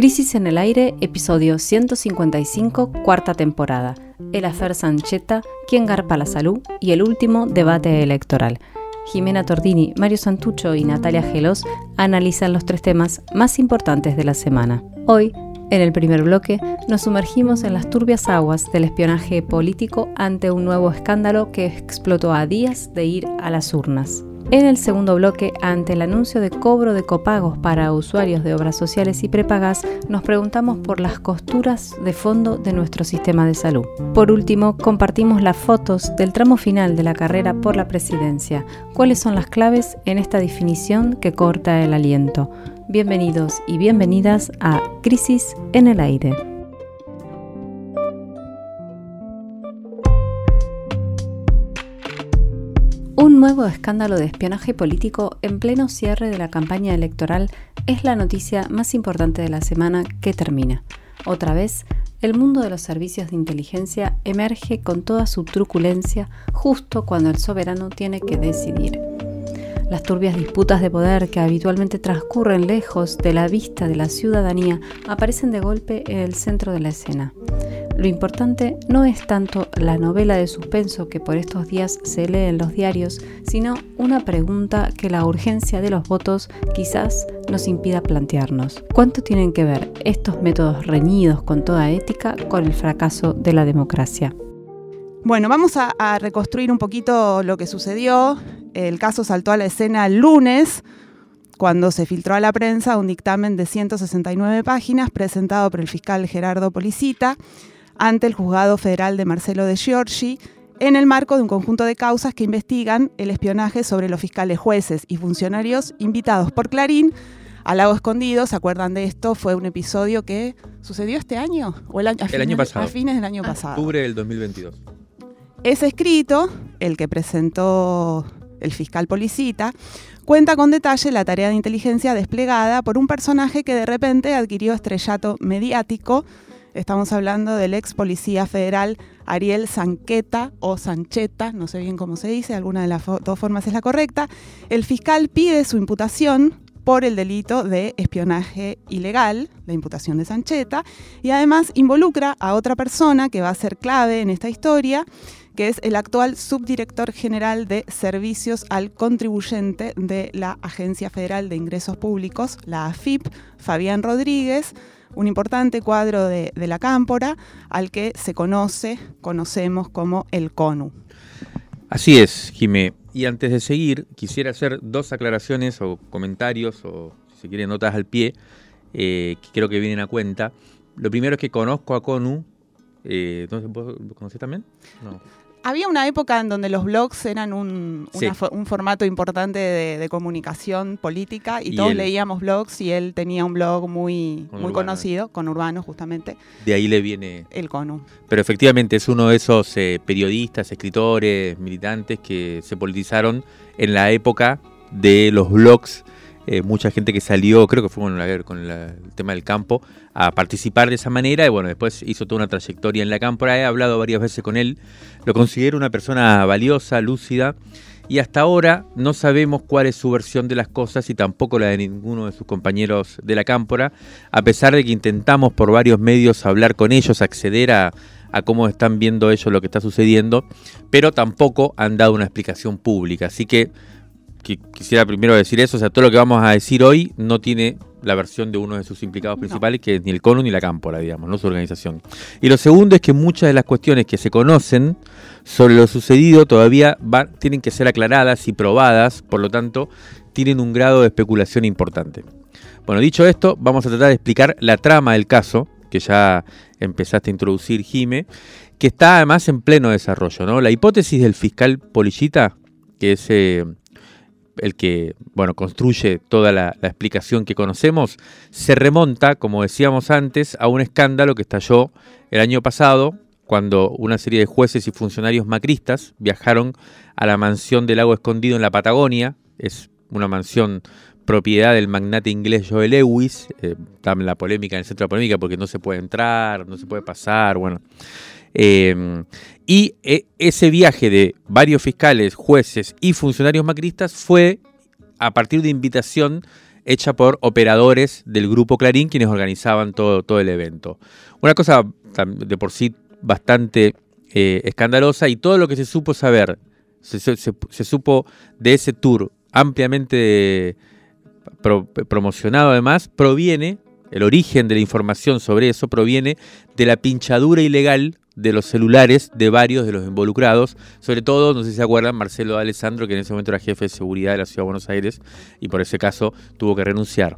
Crisis en el Aire, episodio 155, cuarta temporada. El afer Sancheta, quién garpa la salud y el último debate electoral. Jimena Tordini, Mario Santucho y Natalia Gelos analizan los tres temas más importantes de la semana. Hoy, en el primer bloque, nos sumergimos en las turbias aguas del espionaje político ante un nuevo escándalo que explotó a días de ir a las urnas. En el segundo bloque, ante el anuncio de cobro de copagos para usuarios de obras sociales y prepagas, nos preguntamos por las costuras de fondo de nuestro sistema de salud. Por último, compartimos las fotos del tramo final de la carrera por la presidencia. ¿Cuáles son las claves en esta definición que corta el aliento? Bienvenidos y bienvenidas a Crisis en el Aire. Un nuevo escándalo de espionaje político en pleno cierre de la campaña electoral es la noticia más importante de la semana que termina. Otra vez, el mundo de los servicios de inteligencia emerge con toda su truculencia justo cuando el soberano tiene que decidir. Las turbias disputas de poder que habitualmente transcurren lejos de la vista de la ciudadanía aparecen de golpe en el centro de la escena. Lo importante no es tanto la novela de suspenso que por estos días se lee en los diarios, sino una pregunta que la urgencia de los votos quizás nos impida plantearnos. ¿Cuánto tienen que ver estos métodos reñidos con toda ética con el fracaso de la democracia? Bueno, vamos a, reconstruir un poquito lo que sucedió. El caso saltó a la escena el lunes cuando se filtró a la prensa un dictamen de 169 páginas presentado por el fiscal Gerardo Policita ante el juzgado federal de Marcelo de Giorgi en el marco de un conjunto de causas que investigan el espionaje sobre los fiscales jueces y funcionarios invitados por Clarín al Lago Escondido. ¿Se acuerdan de esto? Fue un episodio que sucedió este año o el año, pasado. A fines del año pasado. Octubre del 2022. Ese escrito, el que presentó el fiscal Policita, cuenta con detalle la tarea de inteligencia desplegada por un personaje que de repente adquirió estrellato mediático Estamos hablando del ex policía federal Ariel Sanqueta o Sancheta, no sé bien cómo se dice, alguna de las dos formas es la correcta. El fiscal pide su imputación por el delito de espionaje ilegal, la imputación de Sancheta, y además involucra a otra persona que va a ser clave en esta historia, que es el actual subdirector general de Servicios al Contribuyente de la Agencia Federal de Ingresos Públicos, la AFIP, Fabián Rodríguez un importante cuadro de, la cámpora al que se conoce, conocemos como el CONU. Así es, Jimé. Y antes de seguir, quisiera hacer dos aclaraciones o comentarios, o si se quiere notas al pie, eh, que creo que vienen a cuenta. Lo primero es que conozco a CONU. Eh, ¿Vos conocés también? No. Había una época en donde los blogs eran un, formato importante de, comunicación política y, todos leíamos blogs y él tenía un blog muy, muy conocido, con Urbano justamente. De ahí le viene... El CONU. Pero efectivamente es uno de esos eh, periodistas, escritores, militantes que se politizaron en la época de los blogs eh, mucha gente que salió, creo que fue con, el tema del campo, a participar de esa manera y bueno, después hizo toda una trayectoria en la cámpora, he hablado varias veces con él, lo considero una persona valiosa, lúcida y hasta ahora no sabemos cuál es su versión de las cosas y tampoco la de ninguno de sus compañeros de la cámpora, a pesar de que intentamos por varios medios hablar con ellos, acceder a, a cómo están viendo ellos lo que está sucediendo, pero tampoco han dado una explicación pública. Así que quisiera primero decir eso, o sea, todo lo que vamos a decir hoy no tiene la versión de uno de sus implicados principales, que es ni el CONU ni la Cámpora, digamos, no su organización. Y lo segundo es que muchas de las cuestiones que se conocen sobre lo sucedido todavía tienen que ser aclaradas y probadas, por lo tanto, tienen un grado de especulación importante. Bueno, dicho esto, vamos a tratar de explicar la trama del caso, que ya empezaste a introducir, Jime, que está además en pleno desarrollo. ¿no? La hipótesis del fiscal Polillita, que es eh, el que bueno, construye toda la, explicación que conocemos, se remonta, como decíamos antes, a un escándalo que estalló el año pasado, cuando una serie de jueces y funcionarios macristas viajaron a la mansión del lago escondido en la Patagonia, es una mansión propiedad del magnate inglés Joel Lewis, eh, la polémica en el centro de polémica porque no se puede entrar, no se puede pasar, bueno. Em, y e, ese viaje de varios fiscales, jueces y funcionarios macristas fue a partir de invitación hecha por operadores del grupo Clarín, quienes organizaban todo, todo el evento. Una cosa de por sí bastante eh, escandalosa y todo lo que se supo saber, se, supo de ese tour ampliamente promocionado además, proviene, el origen de la información sobre eso proviene de la pinchadura ilegal de los celulares de varios de los involucrados, sobre todo, no sé si se acuerdan, Marcelo Alessandro, que en ese momento era jefe de seguridad de la Ciudad de Buenos Aires y por ese caso tuvo que renunciar.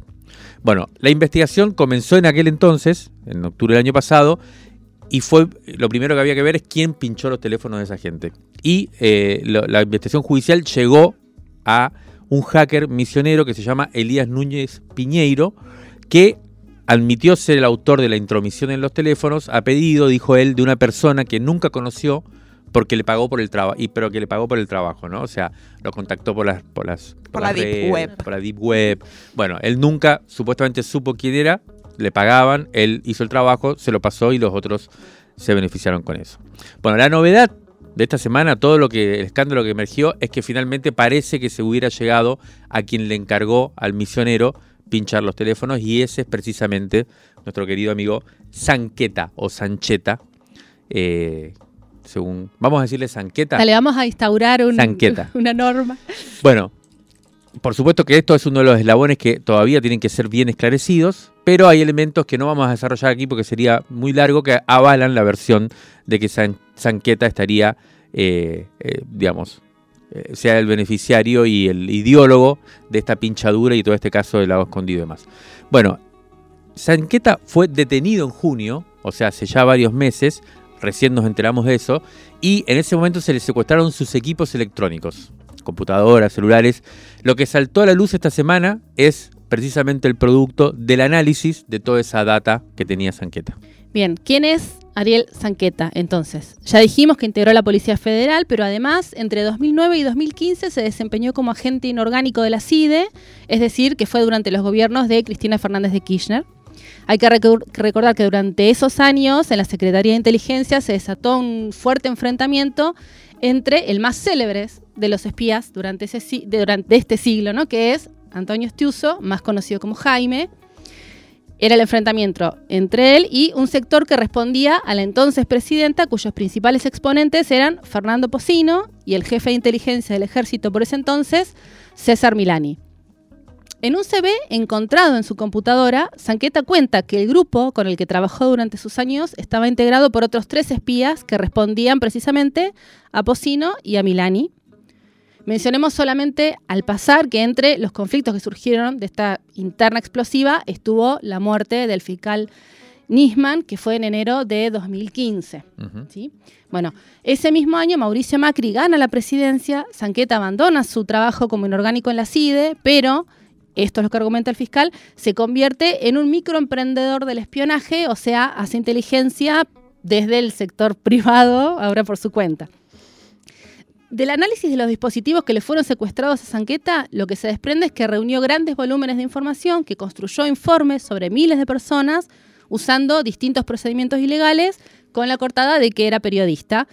Bueno, la investigación comenzó en aquel entonces, en octubre del año pasado, y fue lo primero que había que ver es quién pinchó los teléfonos de esa gente. Y eh, la investigación judicial llegó a un hacker misionero que se llama Elías Núñez Piñeiro, que admitió ser el autor de la intromisión en los teléfonos a pedido, dijo él, de una persona que nunca conoció porque le pagó por el trabajo, y pero que le pagó por el trabajo, ¿no? O sea, lo contactó por las por las por, la deep web, por la deep web. Bueno, él nunca supuestamente supo quién era, le pagaban, él hizo el trabajo, se lo pasó y los otros se beneficiaron con eso. Bueno, la novedad de esta semana, todo lo que el escándalo que emergió es que finalmente parece que se hubiera llegado a quien le encargó al misionero pinchar los teléfonos y ese es precisamente nuestro querido amigo Sanqueta o Sancheta. Eh, según, vamos a decirle Sanqueta. Dale, vamos a instaurar una norma. Bueno, por supuesto que esto es uno de los eslabones que todavía tienen que ser bien esclarecidos, pero hay elementos que no vamos a desarrollar aquí porque sería muy largo que avalan la versión de que Sanqueta estaría, eh, eh, digamos, eh, sea el beneficiario y el ideólogo de esta pinchadura y todo este caso del lago escondido y demás. Bueno, Sanqueta fue detenido en junio, o sea, hace ya varios meses, recién nos enteramos de eso, y en ese momento se le secuestraron sus equipos electrónicos, computadoras, celulares. Lo que saltó a la luz esta semana es precisamente el producto del análisis de toda esa data que tenía Sanqueta. Bien, ¿quién es Ariel Sanqueta? Entonces, ya dijimos que integró la Policía Federal, pero además entre 2009 y 2015 se desempeñó como agente inorgánico de la CIDE, es decir, que fue durante los gobiernos de Cristina Fernández de Kirchner. Hay que recordar que durante esos años en la Secretaría de Inteligencia se desató un fuerte enfrentamiento entre el más célebre de los espías durante, ese, este siglo, ¿no? que es Antonio Estiuso, más conocido como Jaime, era el enfrentamiento entre él y un sector que respondía a la entonces presidenta, cuyos principales exponentes eran Fernando Pocino y el jefe de inteligencia del ejército por ese entonces, César Milani. En un CV encontrado en su computadora, Sanqueta cuenta que el grupo con el que trabajó durante sus años estaba integrado por otros tres espías que respondían precisamente a Pocino y a Milani, Mencionemos solamente al pasar que entre los conflictos que surgieron de esta interna explosiva estuvo la muerte del fiscal Nisman, que fue en enero de 2015. Bueno, ese mismo año Mauricio Macri gana la presidencia, Sanqueta abandona su trabajo como inorgánico en la CIDE, pero, esto es lo que argumenta el fiscal, se convierte en un microemprendedor del espionaje, o sea, hace inteligencia desde el sector privado, ahora por su cuenta. Del análisis de los dispositivos que le fueron secuestrados a Sanqueta, lo que se desprende es que reunió grandes volúmenes de información, que construyó informes sobre miles de personas usando distintos procedimientos ilegales con la cortada de que era periodista.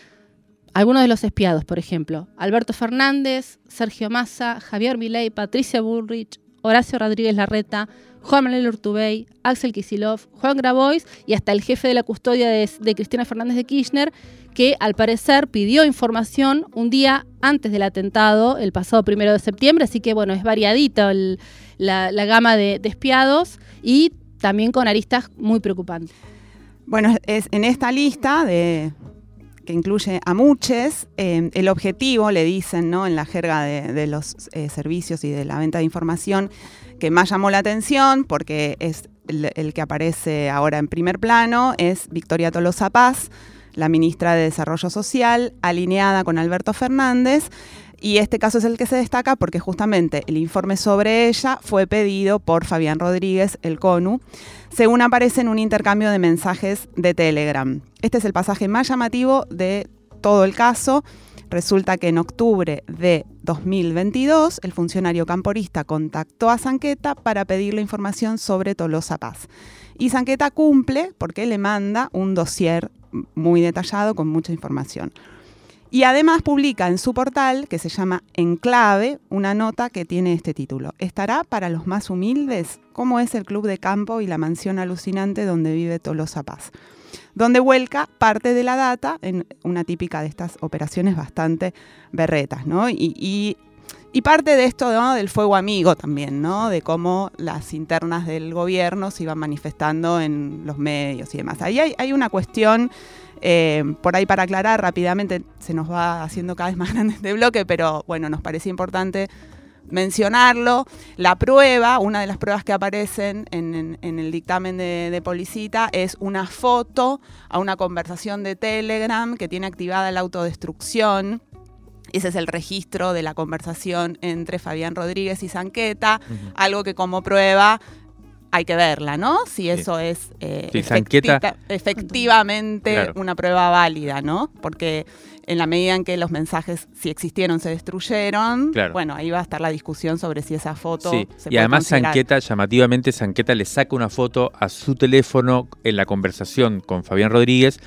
Algunos de los espiados, por ejemplo, Alberto Fernández, Sergio Massa, Javier Milei, Patricia Bullrich, Horacio Rodríguez Larreta, Juan Manuel Urtubey, Axel Kisilov, Juan Grabois y hasta el jefe de la custodia de, Cristina Fernández de Kirchner, que al parecer pidió información un día antes del atentado, el pasado primero de septiembre, así que bueno, es variadito la, gama de, espiados y también con aristas muy preocupantes. Bueno, es en esta lista de, que incluye a muchos, eh, el objetivo, le dicen ¿no? en la jerga de, los eh, servicios y de la venta de información, que más llamó la atención, porque es el, que aparece ahora en primer plano, es Victoria Tolosa Paz, la ministra de Desarrollo Social, alineada con Alberto Fernández. Y este caso es el que se destaca porque justamente el informe sobre ella fue pedido por Fabián Rodríguez, el CONU, según aparece en un intercambio de mensajes de Telegram. Este es el pasaje más llamativo de todo el caso. Resulta que en octubre de 2022 el funcionario camporista contactó a Sanqueta para pedirle información sobre Tolosa Paz. Y Sanqueta cumple porque le manda un dossier muy detallado con mucha información. Y además publica en su portal, que se llama Enclave, una nota que tiene este título. ¿Estará para los más humildes? ¿Cómo es el club de campo y la mansión alucinante donde vive Tolosa Paz? Donde vuelca parte de la data en una típica de estas operaciones bastante berretas, ¿no? Y, parte de esto del fuego amigo también, ¿no? De cómo las internas del gobierno se iban manifestando en los medios y demás. Ahí hay una cuestión eh, por ahí para aclarar rápidamente, se nos va haciendo cada vez más grande este bloque, pero bueno, nos parecía importante mencionarlo. La prueba, una de las pruebas que aparecen en, el dictamen de, de, Policita es una foto a una conversación de Telegram que tiene activada la autodestrucción. Ese es el registro de la conversación entre Fabián Rodríguez y Sanqueta, algo que como prueba hay que verla, ¿no? Si eso es eh, efectivamente una prueba válida, ¿no? Porque en la medida en que los mensajes, si existieron, se destruyeron, bueno, ahí va a estar la discusión sobre si esa foto sí. y además Sanqueta, llamativamente, Sanqueta le saca una foto a su teléfono en la conversación con Fabián Rodríguez,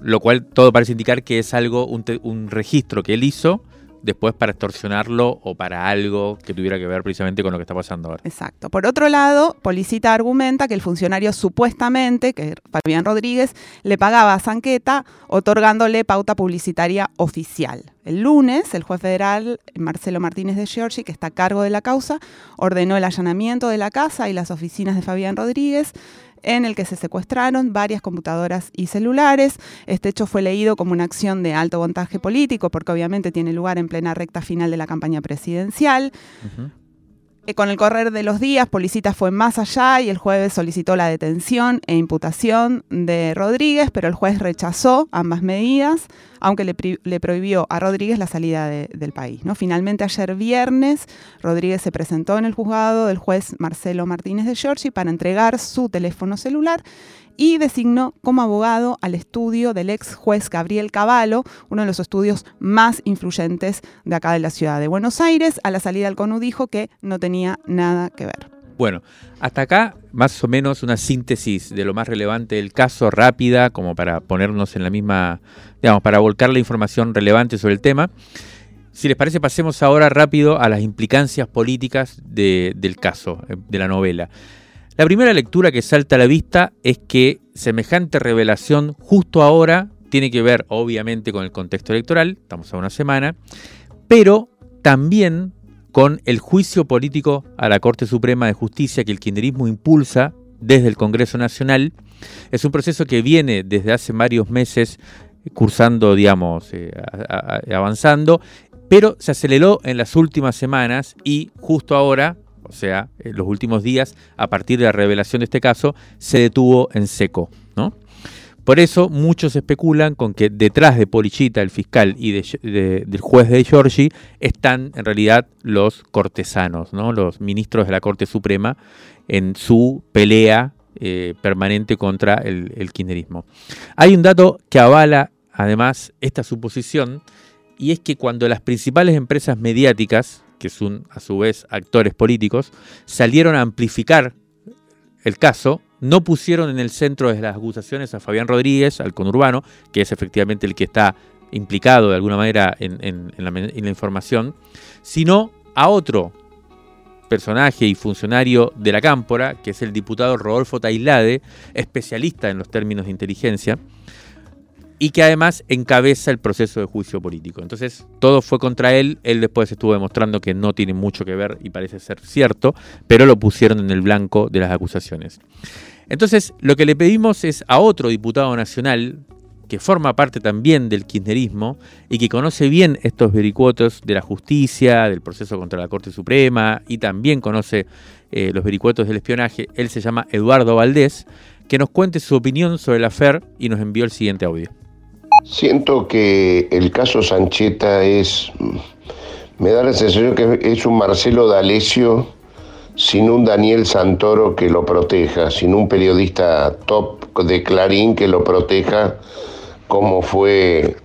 lo cual todo parece indicar que es algo, un registro que él hizo después para extorsionarlo o para algo que tuviera que ver precisamente con lo que está pasando ahora. Exacto. Por otro lado, Policita argumenta que el funcionario supuestamente, que Fabián Rodríguez, le pagaba a Sanqueta otorgándole pauta publicitaria oficial. El lunes, el juez federal Marcelo Martínez de Giorgi, que está a cargo de la causa, ordenó el allanamiento de la casa y las oficinas de Fabián Rodríguez en el que se secuestraron varias computadoras y celulares. Este hecho fue leído como una acción de alto montaje político, porque obviamente tiene lugar en plena recta final de la campaña presidencial. Con el correr de los días, Policita fue más allá y el jueves solicitó la detención e imputación de Rodríguez, pero el juez rechazó ambas medidas, aunque le, prohibió a Rodríguez la salida del país. ¿no? Finalmente, ayer viernes, Rodríguez se presentó en el juzgado del juez Marcelo Martínez de Giorgi para entregar su teléfono celular y designó como abogado al estudio del ex juez Gabriel Cavallo, uno de los estudios más influyentes de acá de la ciudad de Buenos Aires. A la salida del CONU dijo que no tenía nada que ver. Bueno, hasta acá más o menos una síntesis de lo más relevante del caso, rápida, como para ponernos en la misma, digamos, para volcar la información relevante sobre el tema. Si les parece, pasemos ahora rápido a las implicancias políticas del caso, eh, de la novela. La primera lectura que salta a la vista es que semejante revelación justo ahora tiene que ver obviamente con el contexto electoral, estamos a una semana, pero también con el juicio político a la Corte Suprema de Justicia que el kirchnerismo impulsa desde el Congreso Nacional. Es un proceso que viene desde hace varios meses cursando, digamos, eh, avanzando, pero se aceleró en las últimas semanas y justo ahora o sea, en los últimos días, a partir de la revelación de este caso, se detuvo en seco. ¿no? Por eso muchos especulan con que detrás de Polichita, el fiscal, y del juez de Giorgi, están en realidad los cortesanos, ¿no? los ministros de la Corte Suprema, en su pelea eh, permanente contra el, el kirchnerismo. Hay un dato que avala además esta suposición, y es que cuando las principales empresas mediáticas, que son a su vez actores políticos, salieron a amplificar el caso, no pusieron en el centro de las acusaciones a Fabián Rodríguez, al conurbano, que es efectivamente el que está implicado de alguna manera en, la, información, sino a otro personaje y funcionario de la Cámpora, que es el diputado Rodolfo Tailade, especialista en los términos de inteligencia, y que además encabeza el proceso de juicio político. Entonces, todo fue contra él, él después estuvo demostrando que no tiene mucho que ver y parece ser cierto, pero lo pusieron en el blanco de las acusaciones. Entonces, lo que le pedimos es a otro diputado nacional, que forma parte también del kirchnerismo y que conoce bien estos vericuetos de la justicia, del proceso contra la Corte Suprema y también conoce eh, los vericuetos del espionaje, él se llama Eduardo Valdés, que nos cuente su opinión sobre la FER y nos envió el siguiente audio. Siento que el caso Sancheta es, me da la sensación que es un Marcelo D'Alessio sin un Daniel Santoro que lo proteja, sin un periodista top de Clarín que lo proteja, como fue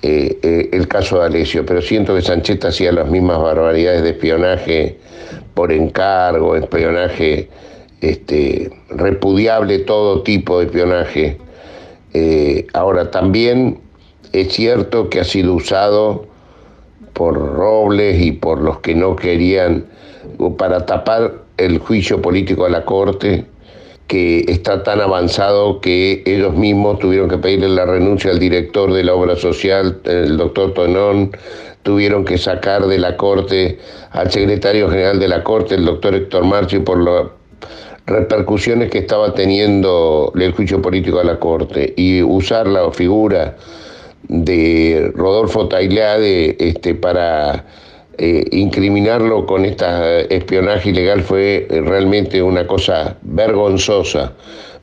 eh, eh, el caso de Alessio. Pero siento que Sancheta hacía las mismas barbaridades de espionaje por encargo, espionaje este, repudiable, todo tipo de espionaje eh, ahora también es cierto que ha sido usado por Robles y por los que no querían para tapar el juicio político a la Corte, que está tan avanzado que ellos mismos tuvieron que pedirle la renuncia al director de la obra social, el doctor Tonón, tuvieron que sacar de la Corte al secretario general de la Corte, el doctor Héctor Marchi, por las repercusiones que estaba teniendo el juicio político a la Corte y usar la figura de Rodolfo Tailade este, para eh, incriminarlo con este espionaje ilegal fue realmente una cosa vergonzosa,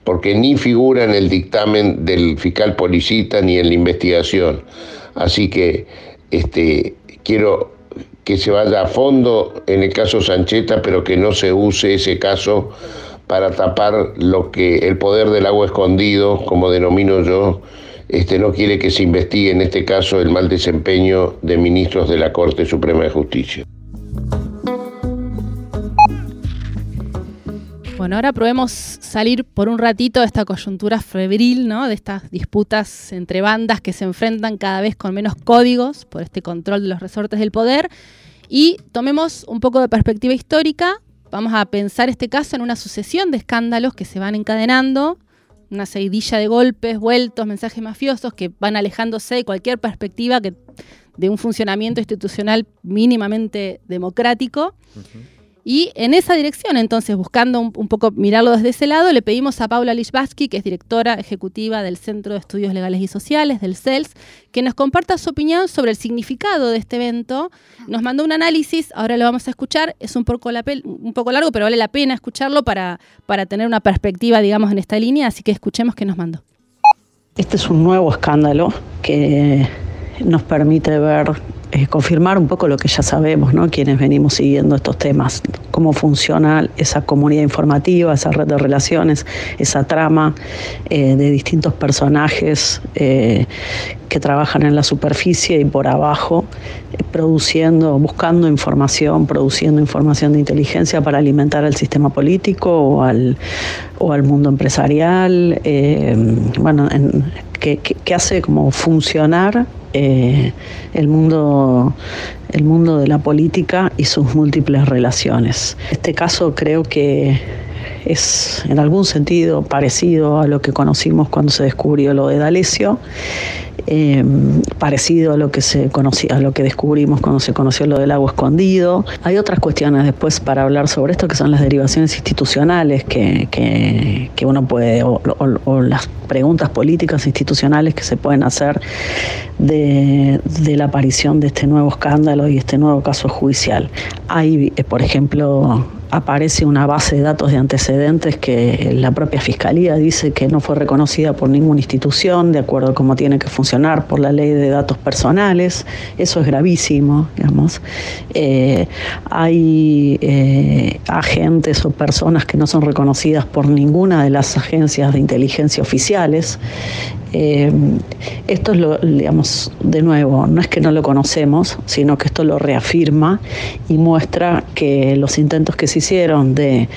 porque ni figura en el dictamen del fiscal policita ni en la investigación. Así que este, quiero que se vaya a fondo en el caso Sancheta, pero que no se use ese caso para tapar lo que el poder del agua escondido, como denomino yo, este, no quiere que se investigue en este caso el mal desempeño de ministros de la Corte Suprema de Justicia. Bueno, ahora probemos salir por un ratito de esta coyuntura febril, ¿no? de estas disputas entre bandas que se enfrentan cada vez con menos códigos por este control de los resortes del poder y tomemos un poco de perspectiva histórica. Vamos a pensar este caso en una sucesión de escándalos que se van encadenando una seguidilla de golpes, vueltos, mensajes mafiosos que van alejándose de cualquier perspectiva de un funcionamiento institucional mínimamente democrático. Y en esa dirección, entonces, buscando un, poco mirarlo desde ese lado, le pedimos a Paula Lichbatsky, que es directora ejecutiva del Centro de Estudios Legales y Sociales, del CELS, que nos comparta su opinión sobre el significado de este evento. Nos mandó un análisis, ahora lo vamos a escuchar, es un poco, un poco largo, pero vale la pena escucharlo para, para tener una perspectiva, digamos, en esta línea, así que escuchemos qué nos mandó. Este es un nuevo escándalo que nos permite ver eh, confirmar un poco lo que ya sabemos, ¿no? quienes venimos siguiendo estos temas, cómo funciona esa comunidad informativa, esa red de relaciones, esa trama eh, de distintos personajes eh, que trabajan en la superficie y por abajo, produciendo, buscando información, produciendo información de inteligencia para alimentar al sistema político o al, o al mundo empresarial, bueno, que hace como funcionar eh, el, mundo, el mundo de la política y sus múltiples relaciones. Este caso creo que es en algún sentido parecido a lo que conocimos cuando se descubrió lo de D'Alessio, eh, parecido a lo que se conocía, a lo que descubrimos cuando se conoció lo del agua escondido. Hay otras cuestiones después para hablar sobre esto que son las derivaciones institucionales que, que, uno puede, o, las preguntas políticas institucionales que se pueden hacer de, de, la aparición de este nuevo escándalo y este nuevo caso judicial. Hay, eh, por ejemplo, aparece una base de datos de antecedentes que la propia Fiscalía dice que no fue reconocida por ninguna institución de acuerdo a cómo tiene que funcionar por la ley de datos personales. Eso es gravísimo, digamos. Eh, hay eh, agentes o personas que no son reconocidas por ninguna de las agencias de inteligencia oficiales eh, esto es lo, digamos, de nuevo, no es que no lo conocemos, sino que esto lo reafirma y muestra que los intentos que se hicieron de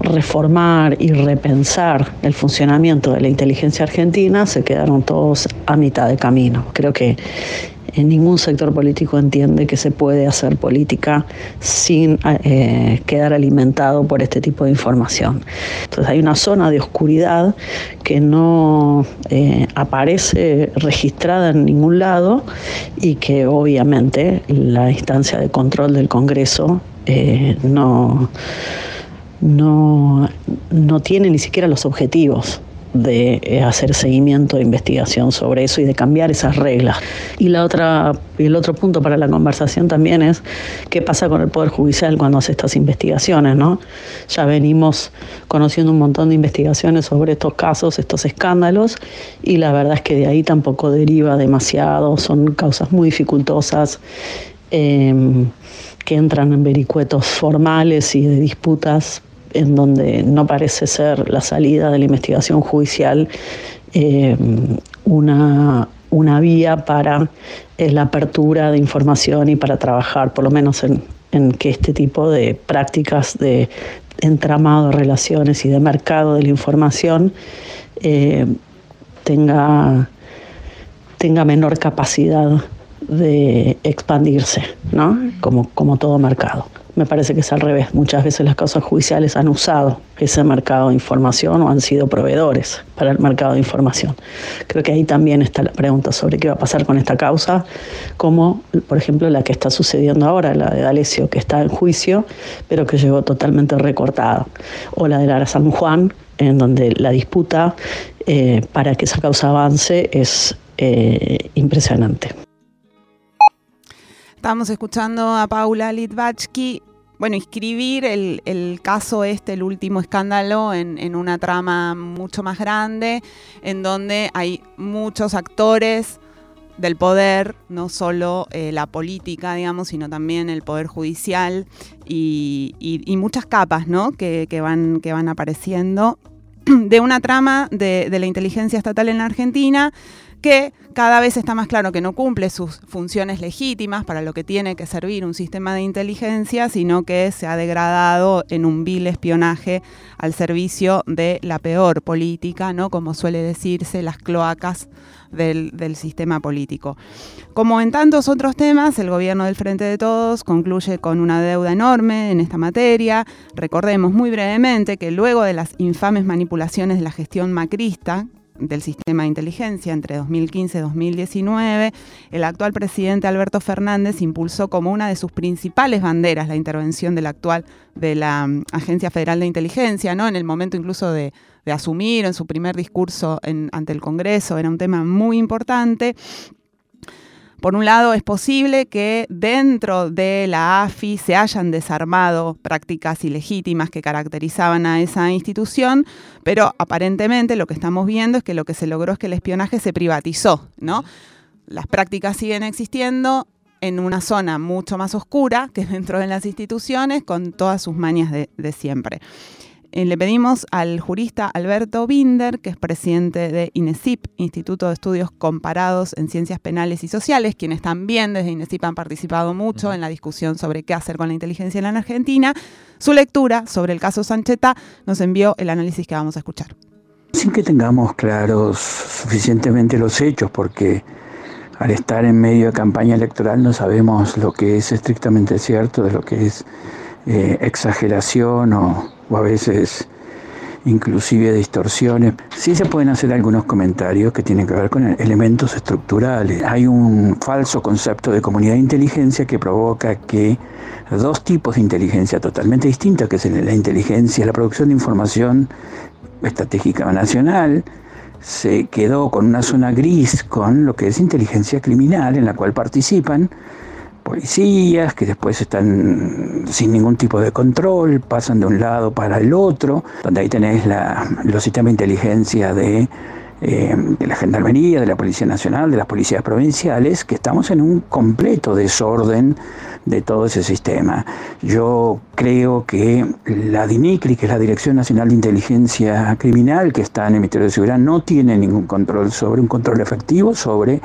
reformar y repensar el funcionamiento de la inteligencia argentina se quedaron todos a mitad de camino. Creo que en ningún sector político entiende que se puede hacer política sin eh, quedar alimentado por este tipo de información. Entonces hay una zona de oscuridad que no eh, aparece registrada en ningún lado y que obviamente la instancia de control del Congreso eh, no, no, no tiene ni siquiera los objetivos de eh, hacer seguimiento de investigación sobre eso y de cambiar esas reglas. Y la otra, el otro punto para la conversación también es qué pasa con el Poder Judicial cuando hace estas investigaciones, ¿no? Ya venimos conociendo un montón de investigaciones sobre estos casos, estos escándalos, y la verdad es que de ahí tampoco deriva demasiado, son causas muy dificultosas. Em, que entran en vericuetos formales y de disputas en donde no parece ser la salida de la investigación judicial eh, una, una, vía para la apertura de información y para trabajar, por lo menos en, que este tipo de prácticas de entramado de relaciones y de mercado de la información eh, tenga tenga menor capacidad de expandirse, ¿no? Como, como todo mercado. Me parece que es al revés. Muchas veces las causas judiciales han usado ese mercado de información o han sido proveedores para el mercado de información. Creo que ahí también está la pregunta sobre qué va a pasar con esta causa, como por ejemplo la que está sucediendo ahora, la de D'Alessio, que está en juicio, pero que llegó totalmente recortada, o la de Lara San Juan, en donde la disputa eh, para que esa causa avance es eh, impresionante. Estamos escuchando a Paula Litvachki, bueno, inscribir el, caso este, el último escándalo, en, una trama mucho más grande, en donde hay muchos actores del poder, no solo eh, la política, digamos, sino también el poder judicial y, muchas capas, ¿no? Que, van, que van apareciendo de una trama de, de la inteligencia estatal en la Argentina que cada vez está más claro que no cumple sus funciones legítimas para lo que tiene que servir un sistema de inteligencia, sino que se ha degradado en un vil espionaje al servicio de la peor política, ¿no? como suele decirse, las cloacas del, del, sistema político. Como en tantos otros temas, el gobierno del Frente de Todos concluye con una deuda enorme en esta materia. Recordemos muy brevemente que luego de las infames manipulaciones de la gestión macrista, del sistema de inteligencia entre 2015 y 2019, el actual presidente Alberto Fernández impulsó como una de sus principales banderas la intervención del actual de la mm, Agencia Federal de Inteligencia, ¿no? En el momento incluso de, asumir en su primer discurso ante el Congreso, era un tema muy importante. Por un lado, es posible que dentro de la AFI se hayan desarmado prácticas ilegítimas que caracterizaban a esa institución, pero aparentemente lo que estamos viendo es que lo que se logró es que el espionaje se privatizó, ¿no? Las prácticas siguen existiendo en una zona mucho más oscura que dentro de las instituciones, con todas sus mañas de, de siempre. Eh, le pedimos al jurista Alberto Binder, que es presidente de INESIP, Instituto de Estudios Comparados en Ciencias Penales y Sociales, quienes también desde INESIP han participado mucho en la discusión sobre qué hacer con la inteligencia en la Argentina. Su lectura sobre el caso Sancheta nos envió el análisis que vamos a escuchar. Sin que tengamos claros suficientemente los hechos, porque al estar en medio de campaña electoral no sabemos lo que es estrictamente cierto de lo que es eh, exageración o o a veces inclusive distorsiones. Sí se pueden hacer algunos comentarios que tienen que ver con elementos estructurales. Hay un falso concepto de comunidad de inteligencia que provoca que dos tipos de inteligencia totalmente distintas, que es la inteligencia, la producción de información estratégica nacional, se quedó con una zona gris con lo que es inteligencia criminal en la cual participan policías que después están sin ningún tipo de control, pasan de un lado para el otro, donde ahí tenés la, los sistemas de inteligencia de, eh, de la Gendarmería, de la Policía Nacional, de las policías provinciales, que estamos en un completo desorden de todo ese sistema. Yo creo que la DINICRI, que es la Dirección Nacional de Inteligencia Criminal, que está en el Ministerio de Seguridad, no tiene ningún control sobre un control efectivo sobre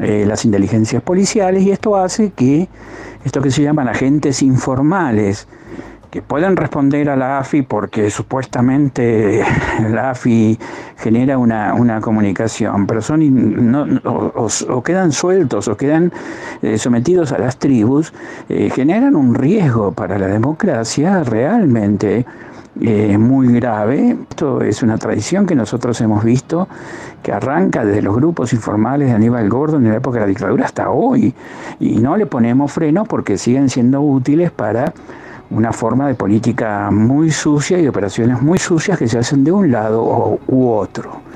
eh, las inteligencias policiales y esto hace que esto que se llaman agentes informales, que pueden responder a la AFI porque supuestamente la AFI genera una, comunicación, pero son no, o, quedan sueltos o quedan eh, sometidos a las tribus, eh, generan un riesgo para la democracia realmente eh, muy grave. Esto es una tradición que nosotros hemos visto que arranca desde los grupos informales de Aníbal Gordon en la época de la dictadura hasta hoy y no le ponemos freno porque siguen siendo útiles para una forma de política muy sucia y operaciones muy sucias que se hacen de un lado u otro.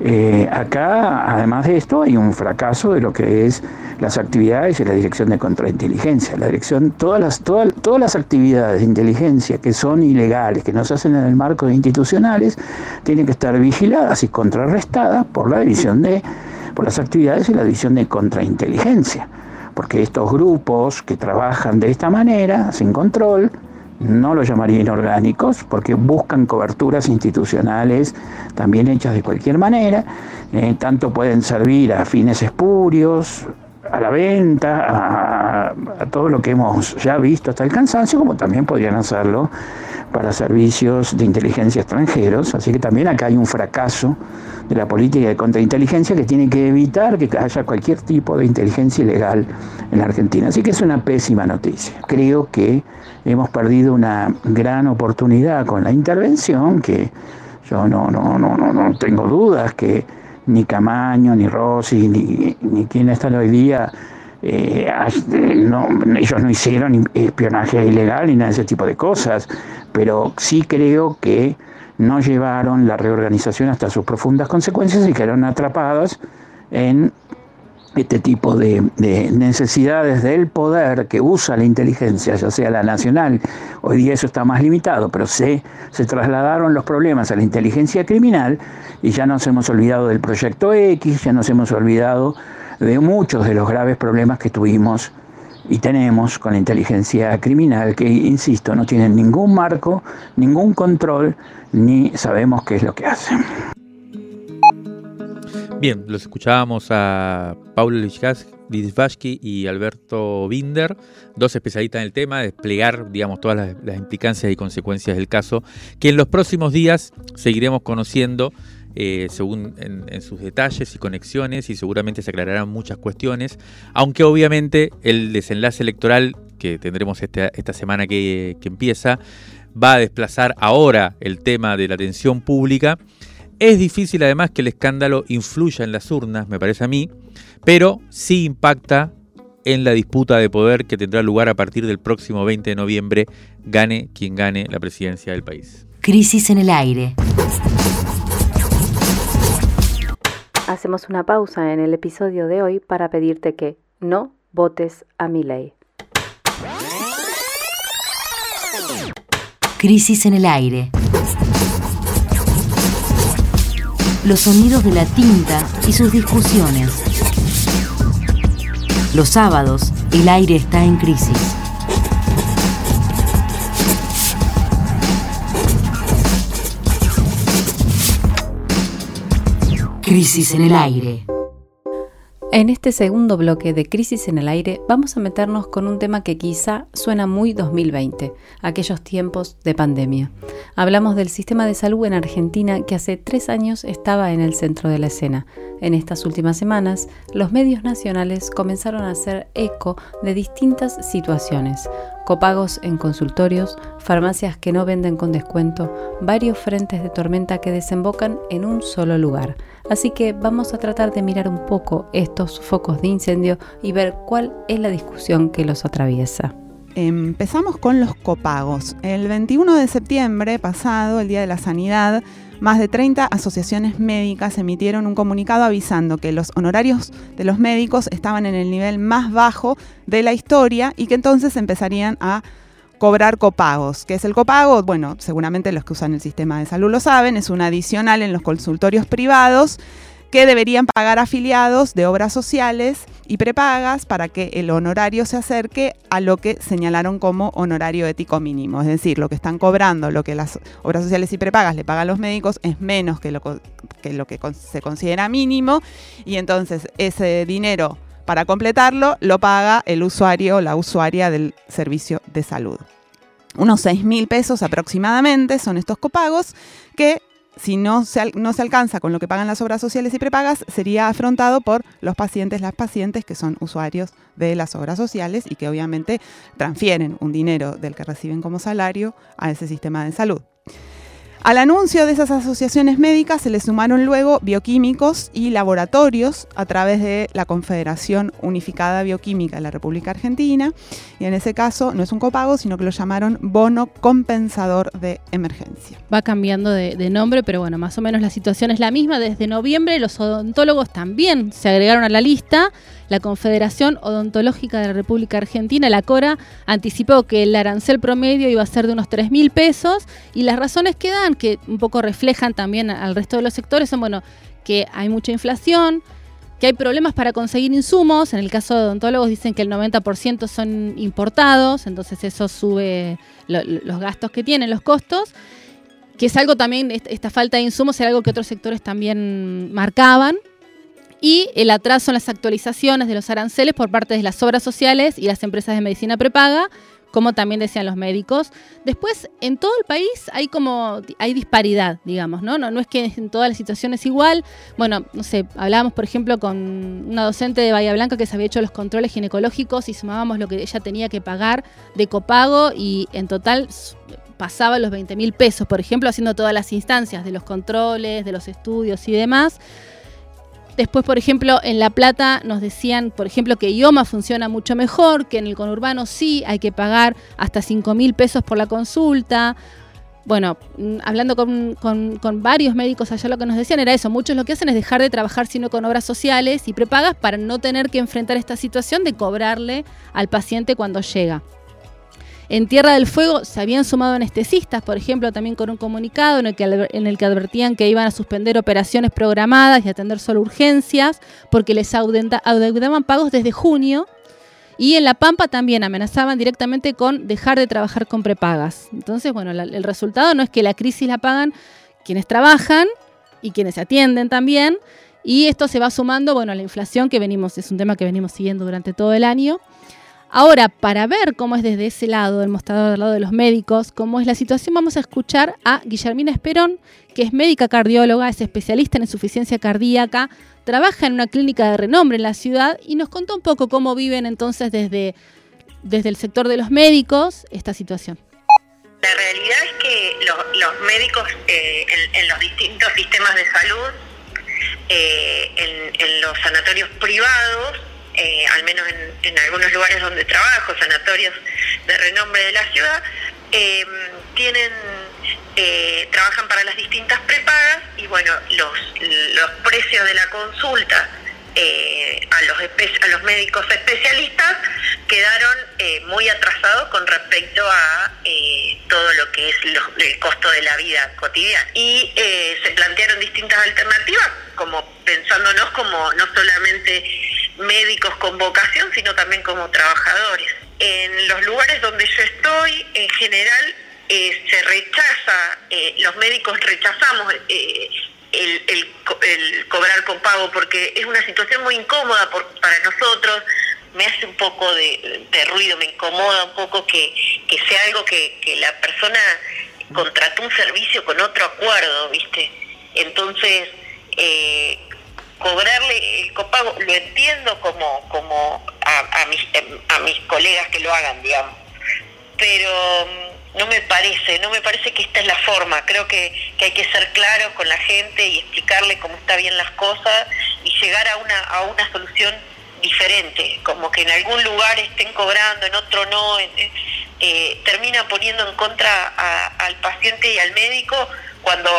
Eh, acá, además de esto, hay un fracaso de lo que es las actividades y la dirección de contrainteligencia. La dirección, todas las, todas, todas las actividades de inteligencia que son ilegales, que no se hacen en el marco de institucionales, tienen que estar vigiladas y contrarrestadas por la división de, por las actividades y la división de contrainteligencia. Porque estos grupos que trabajan de esta manera, sin control, no los llamaría inorgánicos porque buscan coberturas institucionales también hechas de cualquier manera, eh, tanto pueden servir a fines espurios, a la venta, a, todo lo que hemos ya visto hasta el cansancio, como también podrían hacerlo para servicios de inteligencia extranjeros, así que también acá hay un fracaso de la política de contrainteligencia que tiene que evitar que haya cualquier tipo de inteligencia ilegal en la Argentina. Así que es una pésima noticia. Creo que hemos perdido una gran oportunidad con la intervención, que yo no, no, no, no, no tengo dudas que ni Camaño, ni Rossi, ni, ni quien está hoy día eh, ellos no hicieron espionaje ilegal ni nada de ese tipo de cosas, pero sí creo que no llevaron la reorganización hasta sus profundas consecuencias y quedaron atrapadas en este tipo de, necesidades del poder que usa la inteligencia, ya sea la nacional, hoy día eso está más limitado, pero se, se trasladaron los problemas a la inteligencia criminal y ya nos hemos olvidado del proyecto X, ya nos hemos olvidado de muchos de los graves problemas que tuvimos y tenemos con la inteligencia criminal, que, insisto, no tienen ningún marco, ningún control, ni sabemos qué es lo que hacen. Bien, los escuchábamos a Paulo Litvashki y Alberto Binder, dos especialistas en el tema, desplegar, digamos, todas las, las implicancias y consecuencias del caso, que en los próximos días seguiremos conociendo eh, según en, sus detalles y conexiones y seguramente se aclararán muchas cuestiones, aunque obviamente el desenlace electoral que tendremos esta semana que, empieza va a desplazar ahora el tema de la atención pública. Es difícil además que el escándalo influya en las urnas, me parece a mí, pero sí impacta en la disputa de poder que tendrá lugar a partir del próximo 20 de noviembre, gane quien gane la presidencia del país. Crisis en el aire. Hacemos una pausa en el episodio de hoy para pedirte que no votes a mi ley. Crisis en el aire. Los sonidos de la tinta y sus discusiones. Los sábados, el aire está en crisis. Crisis en el aire. En este segundo bloque de Crisis en el aire vamos a meternos con un tema que quizá suena muy 2020, aquellos tiempos de pandemia. Hablamos del sistema de salud en Argentina que hace tres años estaba en el centro de la escena. En estas últimas semanas, los medios nacionales comenzaron a hacer eco de distintas situaciones, copagos en consultorios, farmacias que no venden con descuento, varios frentes de tormenta que desembocan en un solo lugar. Así que vamos a tratar de mirar un poco estos focos de incendio y ver cuál es la discusión que los atraviesa. Empezamos con los copagos. El 21 de septiembre pasado, el Día de la Sanidad, más de 30 asociaciones médicas emitieron un comunicado avisando que los honorarios de los médicos estaban en el nivel más bajo de la historia y que entonces empezarían a cobrar copagos. ¿Qué es el copago? Bueno, seguramente los que usan el sistema de salud lo saben, es un adicional en los consultorios privados que deberían pagar afiliados de obras sociales y prepagas para que el honorario se acerque a lo que señalaron como honorario ético mínimo. Es decir, lo que están cobrando, lo que las obras sociales y prepagas le pagan a los médicos es menos que lo que, se considera mínimo y entonces ese dinero para completarlo lo paga el usuario o la usuaria del servicio de salud. Unos 6 mil pesos aproximadamente son estos copagos que si no se, no se alcanza con lo que pagan las obras sociales y prepagas, sería afrontado por los pacientes, las pacientes que son usuarios de las obras sociales y que obviamente transfieren un dinero del que reciben como salario a ese sistema de salud. Al anuncio de esas asociaciones médicas se le sumaron luego bioquímicos y laboratorios a través de la Confederación Unificada Bioquímica de la República Argentina. Y en ese caso no es un copago, sino que lo llamaron bono compensador de emergencia. Va cambiando de, de nombre, pero bueno, más o menos la situación es la misma. Desde noviembre los odontólogos también se agregaron a la lista la Confederación Odontológica de la República Argentina, la CORA, anticipó que el arancel promedio iba a ser de unos 3 mil pesos y las razones que dan, que un poco reflejan también al resto de los sectores, son, bueno, que hay mucha inflación, que hay problemas para conseguir insumos, en el caso de odontólogos dicen que el 90% son importados, entonces eso sube los gastos que tienen, los costos, que es algo también, esta falta de insumos es algo que otros sectores también marcaban, y el atraso en las actualizaciones de los aranceles por parte de las obras sociales y las empresas de medicina prepaga, como también decían los médicos. Después, en todo el país hay como, hay disparidad, digamos, ¿no? No, no es que en todas las situaciones igual. Bueno, no sé, hablábamos, por ejemplo, con una docente de Bahía Blanca que se había hecho los controles ginecológicos y sumábamos lo que ella tenía que pagar de copago y en total pasaba los 20 mil pesos, por ejemplo, haciendo todas las instancias de los controles, de los estudios y demás. Después, por ejemplo, en La Plata nos decían, por ejemplo, que IOMA funciona mucho mejor, que en el conurbano sí hay que pagar hasta 5 mil pesos por la consulta. Bueno, mm, hablando con, con, varios médicos allá lo que nos decían era eso, muchos lo que hacen es dejar de trabajar sino con obras sociales y prepagas para no tener que enfrentar esta situación de cobrarle al paciente cuando llega. En Tierra del Fuego se habían sumado anestesistas, por ejemplo, también con un comunicado en el, que, en el que advertían que iban a suspender operaciones programadas y atender solo urgencias porque les adeudaban pagos desde junio. Y en La Pampa también amenazaban directamente con dejar de trabajar con prepagas. Entonces, bueno, el resultado no es que la crisis la pagan quienes trabajan y quienes se atienden también. Y esto se va sumando, bueno, a la inflación que venimos, es un tema que venimos siguiendo durante todo el año. Ahora, para ver cómo es desde ese lado, del mostrador del lado de los médicos, cómo es la situación, vamos a escuchar a Guillermina Esperón, que es médica cardióloga, es especialista en insuficiencia cardíaca, trabaja en una clínica de renombre en la ciudad y nos contó un poco cómo viven entonces desde, desde el sector de los médicos esta situación. La realidad es que los, médicos eh, en, los distintos sistemas de salud, eh, en los sanatorios privados, eh, al menos en, algunos lugares donde trabajo, sanatorios de renombre de la ciudad, em, tienen, eh, trabajan para las distintas prepagas y bueno, los, los precios de la consulta eh, a, los a los médicos especialistas quedaron muy atrasados con respecto a todo lo que es el costo de la vida cotidiana. Y se plantearon distintas alternativas, como pensándonos como no solamente médicos con vocación, sino también como trabajadores. En los lugares donde yo estoy, en general, eh, se rechaza, eh, los médicos rechazamos eh, el, cobrar con pago porque es una situación muy incómoda para nosotros, me hace un poco de, ruido, me incomoda un poco que, sea algo que, que, la persona contrató un servicio con otro acuerdo, ¿viste? Entonces, eh, cobrarle el copago, lo entiendo como, como a, mis, a mis colegas que lo hagan, digamos, pero mm, no me parece, no me parece que esta es la forma, creo que, hay que ser claro con la gente y explicarle cómo está bien las cosas y llegar a una, a una solución diferente, como que en algún lugar estén cobrando, en otro no, eh, termina poniendo en contra al paciente y al médico cuando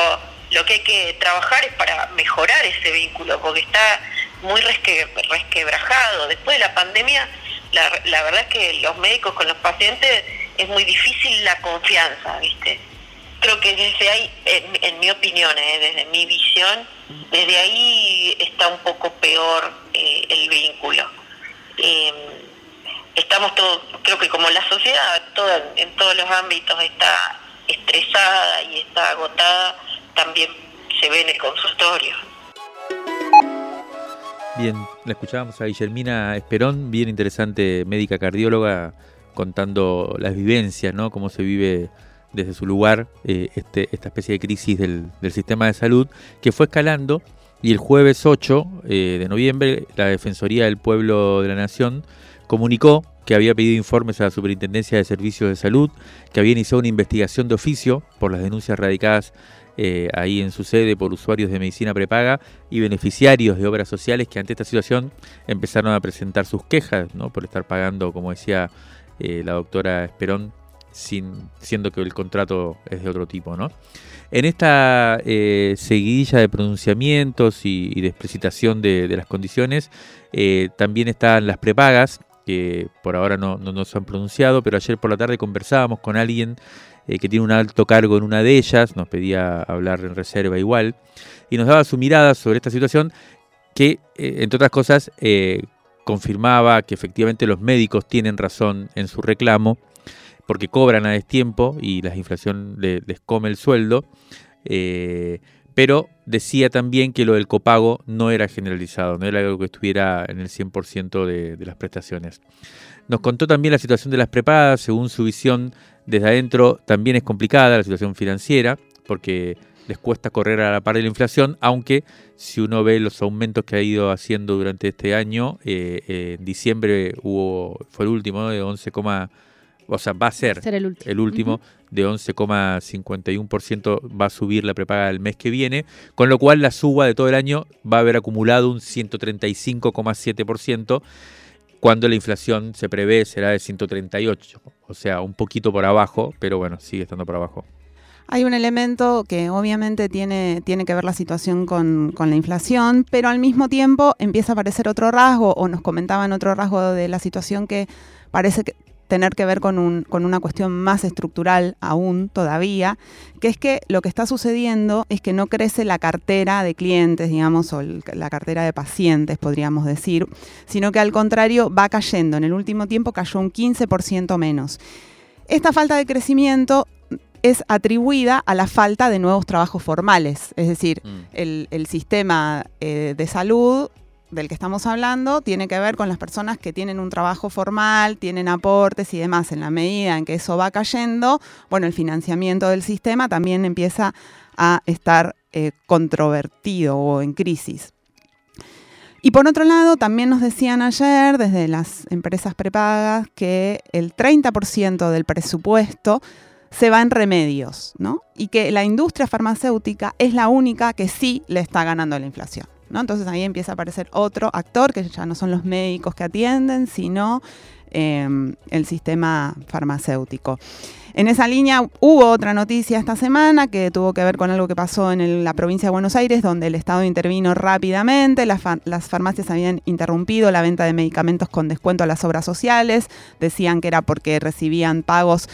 lo que hay que trabajar es para mejorar ese vínculo, porque está muy resquebrajado. Después de la pandemia, la, verdad es que los médicos con los pacientes es muy difícil la confianza, ¿viste? Creo que desde ahí, en, mi opinión, ¿eh? desde mi visión, desde ahí está un poco peor eh, el vínculo. Em, estamos todos, creo que como la sociedad, en todos los ámbitos está estresada y está agotada también se ve en el consultorio. Bien, la escuchábamos a Guillermina Esperón, bien interesante, médica cardióloga, contando las vivencias, ¿no? Cómo se vive desde su lugar eh, este, esta especie de crisis del, sistema de salud, que fue escalando y el jueves 8 eh, de noviembre la Defensoría del Pueblo de la Nación comunicó que había pedido informes a la Superintendencia de Servicios de Salud, que había iniciado una investigación de oficio por las denuncias radicadas eh, ahí en su sede por usuarios de medicina prepaga y beneficiarios de obras sociales que ante esta situación empezaron a presentar sus quejas por estar pagando, como decía eh, la doctora Esperón, sin, siendo que el contrato es de otro tipo. ¿no? En esta eh, seguidilla de pronunciamientos y, de explicitación de, las condiciones, también están las prepagas, que por ahora no, no, no se han pronunciado, pero ayer por la tarde conversábamos con alguien eh, que tiene un alto cargo en una de ellas, nos pedía hablar en reserva igual, y nos daba su mirada sobre esta situación que, eh, entre otras cosas, eh, confirmaba que efectivamente los médicos tienen razón en su reclamo, porque cobran a destiempo y la inflación les, come el sueldo, pero decía también que lo del copago no era generalizado, no era algo que estuviera en el 100% de, de las prestaciones. Nos contó también la situación de las prepagas, según su visión desde adentro también es complicada la situación financiera, porque les cuesta correr a la par de la inflación, aunque si uno ve los aumentos que ha ido haciendo durante este año, eh, eh, en diciembre hubo fue el último ¿no? de 11, o sea, va a ser, el último, el último de 11,51% va a subir la prepaga el mes que viene, con lo cual la suba de todo el año va a haber acumulado un 135,7% cuando la inflación se prevé será de 138, o sea, un poquito por abajo, pero bueno, sigue estando por abajo. Hay un elemento que obviamente tiene, tiene que ver la situación con, con, la inflación, pero al mismo tiempo empieza a aparecer otro rasgo, o nos comentaban otro rasgo de la situación que parece que tener que ver con, un, con una cuestión más estructural aún todavía, que es que lo que está sucediendo es que no crece la cartera de clientes, digamos, o la cartera de pacientes, podríamos decir, sino que al contrario va cayendo. En el último tiempo cayó un 15% menos. Esta falta de crecimiento es atribuida a la falta de nuevos trabajos formales, es decir, mm. el, el, sistema eh, de salud del que estamos hablando tiene que ver con las personas que tienen un trabajo formal, tienen aportes y demás. En la medida en que eso va cayendo, bueno, el financiamiento del sistema también empieza a estar eh, controvertido o en crisis. Y por otro lado, también nos decían ayer desde las empresas prepagas que el 30% del presupuesto se va en remedios, ¿no? Y que la industria farmacéutica es la única que sí le está ganando la inflación. Entonces ahí empieza a aparecer otro actor, que ya no son los médicos que atienden, sino em, el sistema farmacéutico. En esa línea hubo otra noticia esta semana que tuvo que ver con algo que pasó en la provincia de Buenos Aires, donde el Estado intervino rápidamente, las, las, farmacias habían interrumpido la venta de medicamentos con descuento a las obras sociales, decían que era porque recibían pagos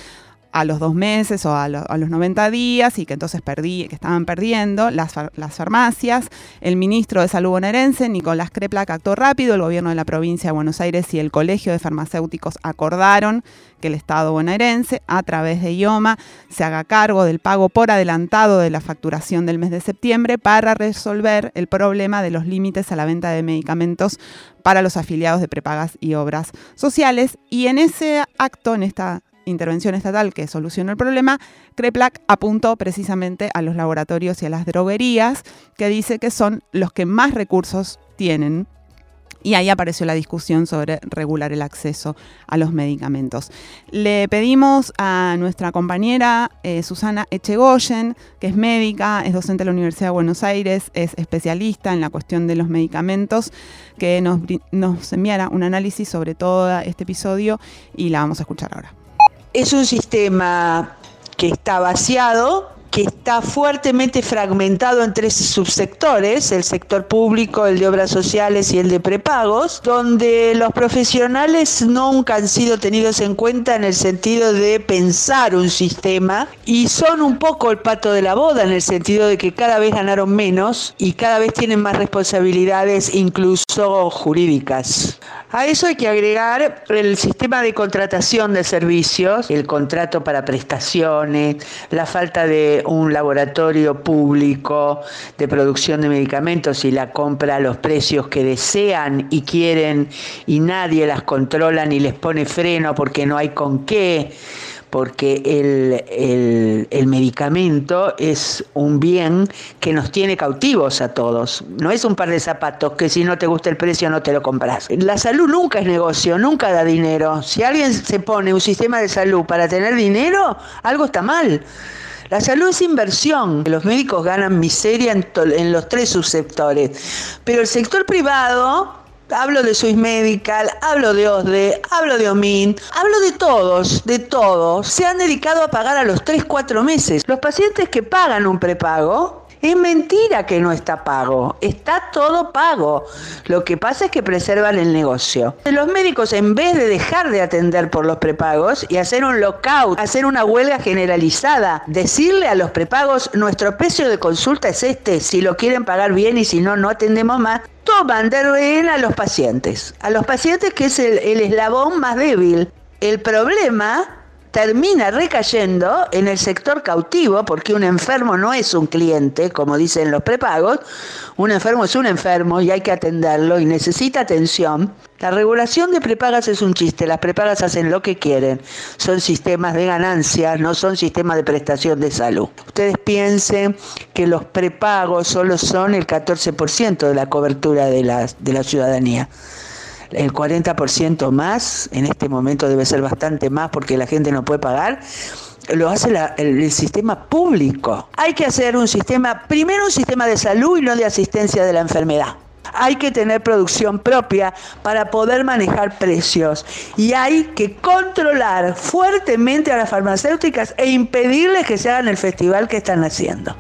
a los dos meses o a, los 90 días y que entonces perdí, que estaban perdiendo las, las, farmacias. El ministro de Salud bonaerense, Nicolás Creplac, actuó rápido. El gobierno de la provincia de Buenos Aires y el Colegio de Farmacéuticos acordaron que el Estado bonaerense, a través de IOMA, se haga cargo del pago por adelantado de la facturación del mes de septiembre para resolver el problema de los límites a la venta de medicamentos para los afiliados de prepagas y obras sociales. Y en ese acto, en esta intervención estatal que solucionó el problema, CREPLAC apuntó precisamente a los laboratorios y a las droguerías, que dice que son los que más recursos tienen. Y ahí apareció la discusión sobre regular el acceso a los medicamentos. Le pedimos a nuestra compañera eh, Susana Echegoyen, que es médica, es docente de la Universidad de Buenos Aires, es especialista en la cuestión de los medicamentos, que nos, nos enviara un análisis sobre todo este episodio y la vamos a escuchar ahora. Es un sistema que está vaciado, que está fuertemente fragmentado en tres subsectores, el sector público, el de obras sociales y el de prepagos, donde los profesionales nunca han sido tenidos en cuenta en el sentido de pensar un sistema y son un poco el pato de la boda en el sentido de que cada vez ganaron menos y cada vez tienen más responsabilidades incluso jurídicas. A eso hay que agregar el sistema de contratación de servicios, el contrato para prestaciones, la falta de un laboratorio público de producción de medicamentos y la compra a los precios que desean y quieren y nadie las controla ni les pone freno porque no hay con qué porque el, el, medicamento es un bien que nos tiene cautivos a todos. No es un par de zapatos que si no te gusta el precio no te lo compras. La salud nunca es negocio, nunca da dinero. Si alguien se pone un sistema de salud para tener dinero, algo está mal. La salud es inversión. Los médicos ganan miseria en, los tres subsectores. Pero el sector privado hablo de Swiss Medical, hablo de OSDE, hablo de OMIN, hablo de todos, de todos, se han dedicado a pagar a los 3, 4 meses. Los pacientes que pagan un prepago es mentira que no está pago, está todo pago. Lo que pasa es que preservan el negocio. Los médicos, en vez de dejar de atender por los prepagos y hacer un lockout, hacer una huelga generalizada, decirle a los prepagos, nuestro precio de consulta es este, si lo quieren pagar bien y si no, no atendemos más, toman de rehén a los pacientes. A los pacientes que es el, el eslabón más débil. El problema termina recayendo en el sector cautivo, porque un enfermo no es un cliente, como dicen los prepagos, un enfermo es un enfermo y hay que atenderlo y necesita atención. La regulación de prepagas es un chiste, las prepagas hacen lo que quieren, son sistemas de ganancias, no son sistemas de prestación de salud. Ustedes piensen que los prepagos solo son el 14% de la cobertura de la, de la ciudadanía el 40% más, en este momento debe ser bastante más porque la gente no puede pagar, lo hace el, sistema público. Hay que hacer un sistema, primero un sistema de salud y no de asistencia de la enfermedad. Hay que tener producción propia para poder manejar precios y hay que controlar fuertemente a las farmacéuticas e impedirles que se hagan el festival que están haciendo.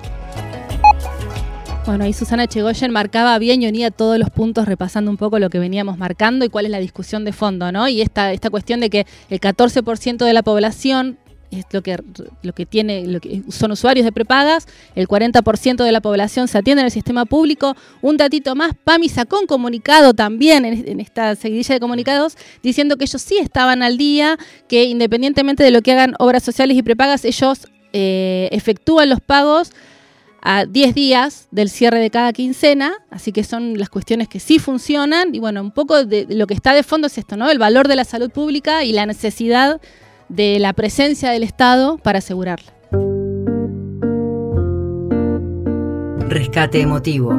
Bueno, ahí Susana Chegoyen marcaba bien y unía todos los puntos repasando un poco lo que veníamos marcando y cuál es la discusión de fondo, ¿no? Y esta, esta cuestión de que el 14% de la población es lo que, lo que tiene, lo que son usuarios de prepagas, el 40% de la población se atiende en el sistema público. Un datito más, PAMI sacó un comunicado también en, esta seguidilla de comunicados diciendo que ellos sí estaban al día, que independientemente de lo que hagan obras sociales y prepagas, ellos eh, efectúan los pagos a 10 días del cierre de cada quincena, así que son las cuestiones que sí funcionan y bueno, un poco de, lo que está de fondo es esto, ¿no? El valor de la salud pública y la necesidad de la presencia del Estado para asegurarla. Rescate emotivo.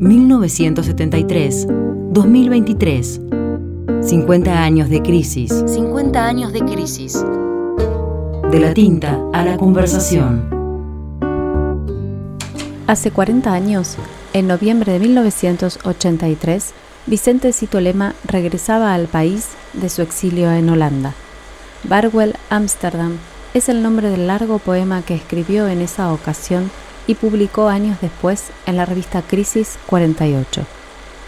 1973-2023. 50 años de crisis. 50 años de crisis. De la tinta a la conversación. Hace 40 años, en noviembre de 1983, Vicente Citolema regresaba al país de su exilio en Holanda. Barwell Amsterdam es el nombre del largo poema que escribió en esa ocasión y publicó años después en la revista Crisis 48.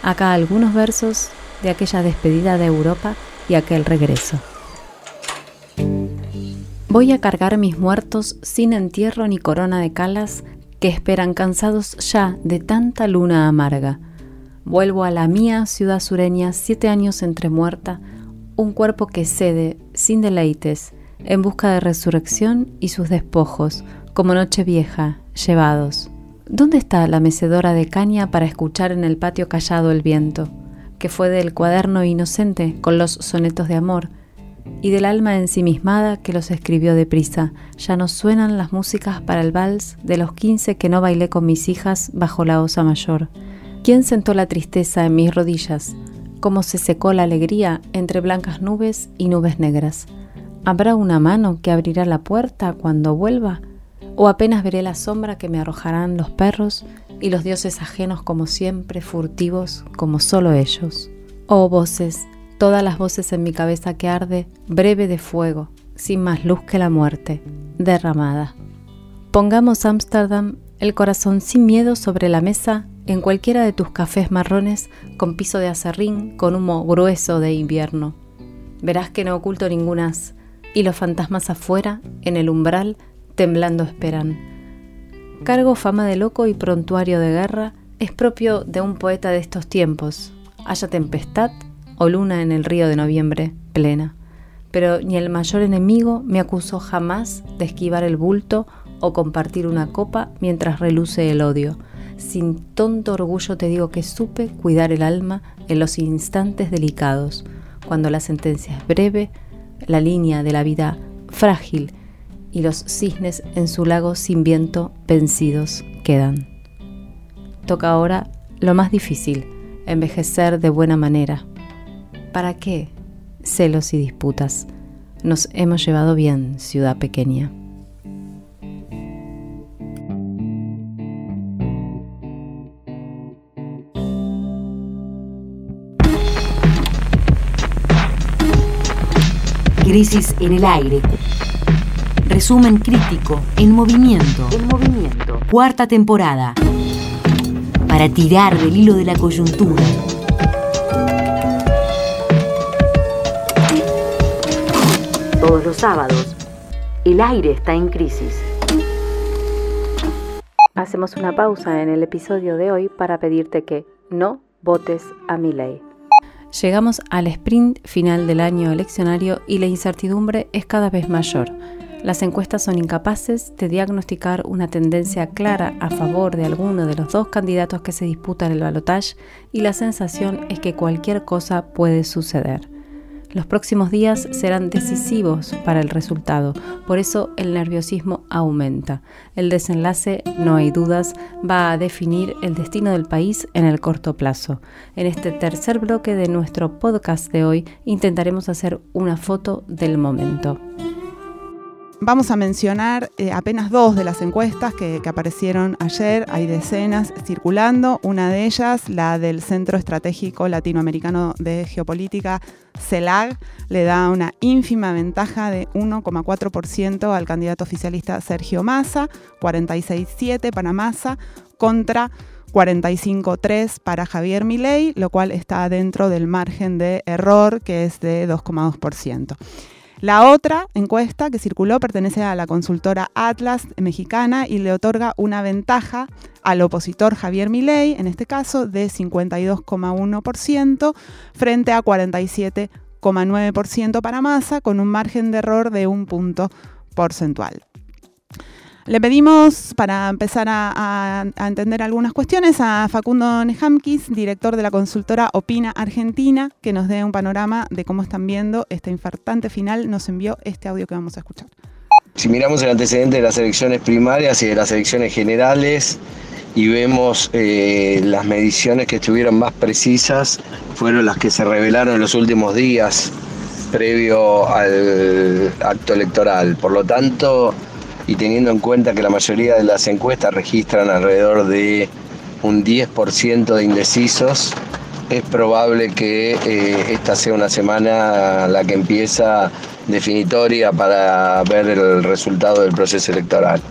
Acá algunos versos de aquella despedida de Europa y aquel regreso. Voy a cargar mis muertos sin entierro ni corona de calas que esperan cansados ya de tanta luna amarga. Vuelvo a la mía ciudad sureña, siete años entre muerta, un cuerpo que cede, sin deleites, en busca de resurrección y sus despojos, como noche vieja, llevados. ¿Dónde está la mecedora de caña para escuchar en el patio callado el viento, que fue del cuaderno inocente con los sonetos de amor, y del alma ensimismada que los escribió deprisa. Ya no suenan las músicas para el vals de los quince que no bailé con mis hijas bajo la osa mayor. ¿Quién sentó la tristeza en mis rodillas? ¿Cómo se secó la alegría entre blancas nubes y nubes negras? ¿Habrá una mano que abrirá la puerta cuando vuelva? ¿O apenas veré la sombra que me arrojarán los perros y los dioses ajenos como siempre, furtivos como solo ellos? Oh voces, todas las voces en mi cabeza que arde, breve de fuego, sin más luz que la muerte, derramada. Pongamos Ámsterdam el corazón sin miedo sobre la mesa en cualquiera de tus cafés marrones con piso de acerrín con humo grueso de invierno. Verás que no oculto ningunas y los fantasmas afuera, en el umbral, temblando esperan. Cargo fama de loco y prontuario de guerra es propio de un poeta de estos tiempos. Haya tempestad, o luna en el río de noviembre plena, pero ni el mayor enemigo me acusó jamás de esquivar el bulto o compartir una copa mientras reluce el odio. Sin tonto orgullo te digo que supe cuidar el alma en los instantes delicados, cuando la sentencia es breve, la línea de la vida frágil y los cisnes en su lago sin viento vencidos quedan. Toca ahora lo más difícil, envejecer de buena manera, ¿Para qué celos y disputas? Nos hemos llevado bien, ciudad pequeña. Crisis en el aire. Resumen crítico en movimiento. En movimiento. Cuarta temporada. Para tirar del hilo de la coyuntura todos los sábados. El aire está en crisis. Hacemos una pausa en el episodio de hoy para pedirte que no votes a mi ley. Llegamos al sprint final del año eleccionario y la incertidumbre es cada vez mayor. Las encuestas son incapaces de diagnosticar una tendencia clara a favor de alguno de los dos candidatos que se disputan el balotaje y la sensación es que cualquier cosa puede suceder. Los próximos días serán decisivos para el resultado, por eso el nerviosismo aumenta. El desenlace, no hay dudas, va a definir el destino del país en el corto plazo. En este tercer bloque de nuestro podcast de hoy intentaremos hacer una foto del momento. Vamos a mencionar eh, apenas dos de las encuestas que, aparecieron ayer. Hay decenas circulando. Una de ellas, la del Centro Estratégico Latinoamericano de Geopolítica, CELAG, le da una ínfima ventaja de 1,4% al candidato oficialista Sergio Massa, 46,7 para Massa, contra 45,3 para Javier Milei, lo cual está dentro del margen de error que es de 2,2%. La otra encuesta que circuló pertenece a la consultora Atlas mexicana y le otorga una ventaja al opositor Javier Milei, en este caso de 52,1% frente a 47,9% para Massa, con un margen de error de un punto porcentual. Le pedimos, para empezar a, entender algunas cuestiones, a Facundo Nejamkis, director de la consultora Opina Argentina, que nos dé un panorama de cómo están viendo este infartante final. Nos envió este audio que vamos a escuchar. Si miramos el antecedente de las elecciones primarias y de las elecciones generales y vemos eh, las mediciones que estuvieron más precisas, fueron las que se revelaron en los últimos días previo al acto electoral. Por lo tanto, y teniendo en cuenta que la mayoría de las encuestas registran alrededor de un 10% de indecisos, es probable que eh, esta sea una semana la que empieza definitoria para ver el resultado del proceso electoral.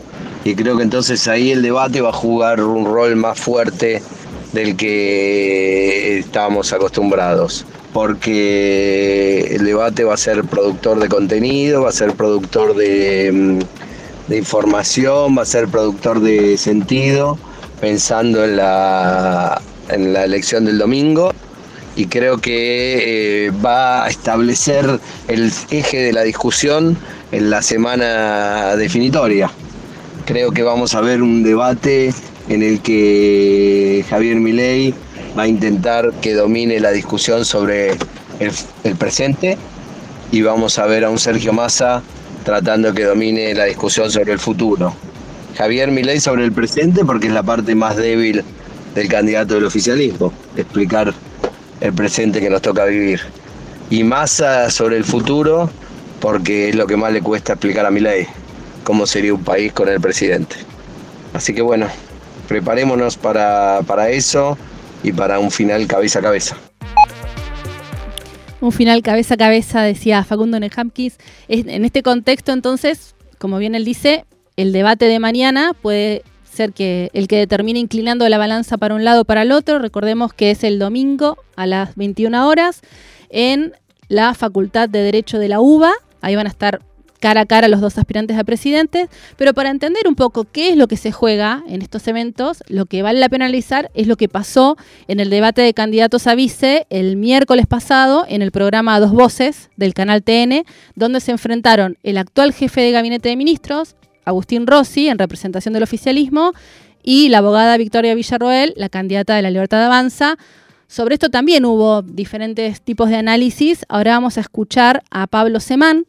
Y creo que entonces ahí el debate va a jugar un rol más fuerte del que estábamos acostumbrados, porque el debate va a ser productor de contenido, va a ser productor de mm, de información, va a ser productor de sentido, pensando en la, en la elección del domingo y creo que eh, va a establecer el eje de la discusión en la semana definitoria. Creo que vamos a ver un debate en el que Javier Milei va a intentar que domine la discusión sobre el, el presente y vamos a ver a un Sergio Massa tratando que domine la discusión sobre el futuro. Javier Milei sobre el presente porque es la parte más débil del candidato del oficialismo, explicar el presente que nos toca vivir. Y Massa sobre el futuro porque es lo que más le cuesta explicar a Milei, cómo sería un país con el presidente. Así que bueno, preparémonos para, para eso y para un final cabeza a cabeza un final cabeza a cabeza, decía Facundo Nejamkis. En este contexto, entonces, como bien él dice, el debate de mañana puede ser que el que determine inclinando la balanza para un lado o para el otro. Recordemos que es el domingo a las 21 horas en la Facultad de Derecho de la UBA. Ahí van a estar cara a cara los dos aspirantes a presidente, pero para entender un poco qué es lo que se juega en estos eventos, lo que vale la pena analizar es lo que pasó en el debate de candidatos a vice el miércoles pasado en el programa Dos Voces del canal TN, donde se enfrentaron el actual jefe de gabinete de ministros, Agustín Rossi, en representación del oficialismo, y la abogada Victoria Villarroel, la candidata de la Libertad Avanza, sobre esto también hubo diferentes tipos de análisis. Ahora vamos a escuchar a Pablo Semán,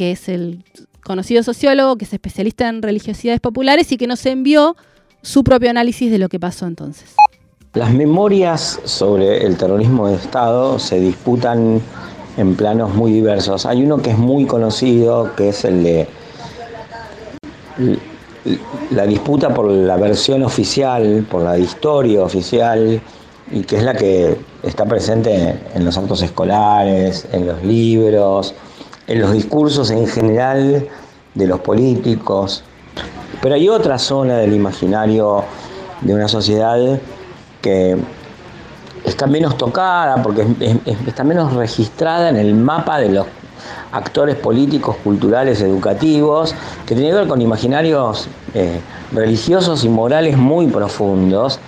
que es el conocido sociólogo, que es especialista en religiosidades populares y que nos envió su propio análisis de lo que pasó entonces. Las memorias sobre el terrorismo de Estado se disputan en planos muy diversos. Hay uno que es muy conocido, que es el de la disputa por la versión oficial, por la historia oficial, y que es la que está presente en los actos escolares, en los libros, en los discursos en general de los políticos. Pero hay otra zona del imaginario de una sociedad que está menos tocada, porque está menos registrada en el mapa de los actores políticos, culturales, educativos, que tiene que ver con imaginarios eh, religiosos y morales muy profundos,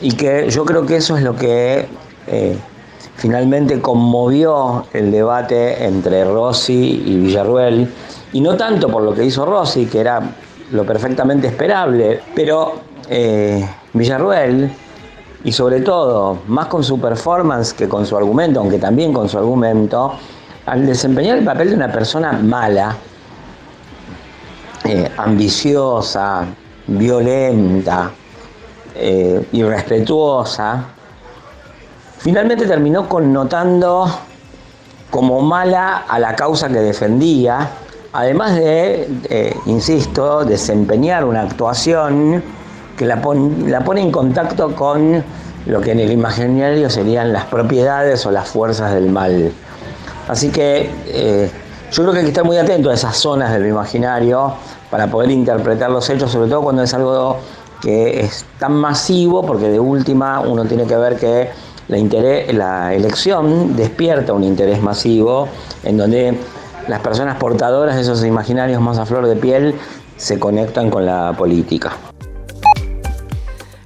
y que yo creo que eso es lo que eh, finalmente conmovió el debate entre Rossi y Villarruel, y no tanto por lo que hizo Rossi, que era lo perfectamente esperable, pero eh, Villarruel, y sobre todo, más con su performance que con su argumento, aunque también con su argumento, al desempeñar el papel de una persona mala, eh, ambiciosa, violenta, eh, irrespetuosa, finalmente terminó connotando como mala a la causa que defendía, además de, eh, insisto, desempeñar una actuación que la, pone en contacto con lo que en el imaginario serían las propiedades o las fuerzas del mal. Así que eh, yo creo que hay que estar muy atento a esas zonas del imaginario para poder interpretar los hechos, sobre todo cuando es algo que es tan masivo, porque de última uno tiene que ver que la, la elección despierta un interés masivo en donde las personas portadoras de esos imaginarios más a flor de piel se conectan con la política.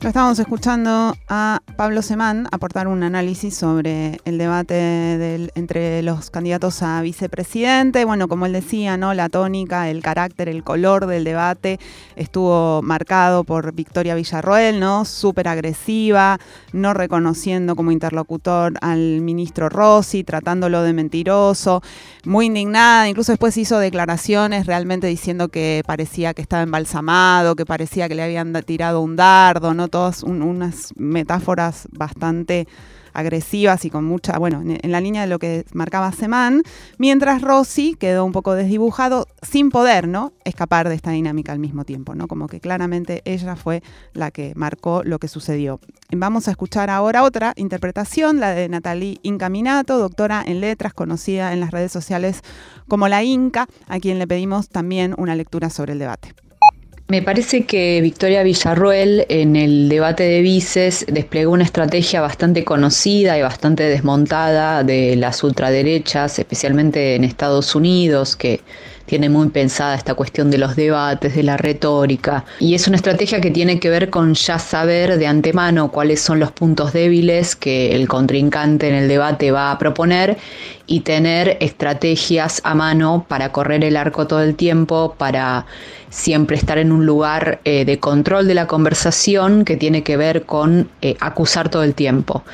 Estábamos escuchando a Pablo Semán aportar un análisis sobre el debate entre los candidatos a vicepresidente. Bueno, como él decía, ¿no? La tónica, el carácter, el color del debate estuvo marcado por Victoria Villarroel, ¿no? Súper agresiva, no reconociendo como interlocutor al ministro Rossi, tratándolo de mentiroso, muy indignada, incluso después hizo declaraciones realmente diciendo que parecía que estaba embalsamado, que parecía que le habían tirado un dardo, ¿no? Todas unas metáforas bastante agresivas y con mucha, bueno, en, la línea de lo que marcaba Semán, mientras Rossi quedó un poco desdibujado sin poder, ¿no? Escapar de esta dinámica al mismo tiempo, ¿no? Como que claramente ella fue la que marcó lo que sucedió. Vamos a escuchar ahora otra interpretación, la de Natalie Incaminato, doctora en letras, conocida en las redes sociales como la Inca, a quien le pedimos también una lectura sobre el debate. Me parece que Victoria Villarruel en el debate de vices desplegó una estrategia bastante conocida y bastante desmontada de las ultraderechas, especialmente en Estados Unidos, que tiene muy pensada esta cuestión de los debates, de la retórica, y es una estrategia que tiene que ver con ya saber de antemano cuáles son los puntos débiles que el contrincante en el debate va a proponer y tener estrategias a mano para correr el arco todo el tiempo, para siempre estar en un lugar eh, de control de la conversación que tiene que ver con eh, acusar todo el tiempo.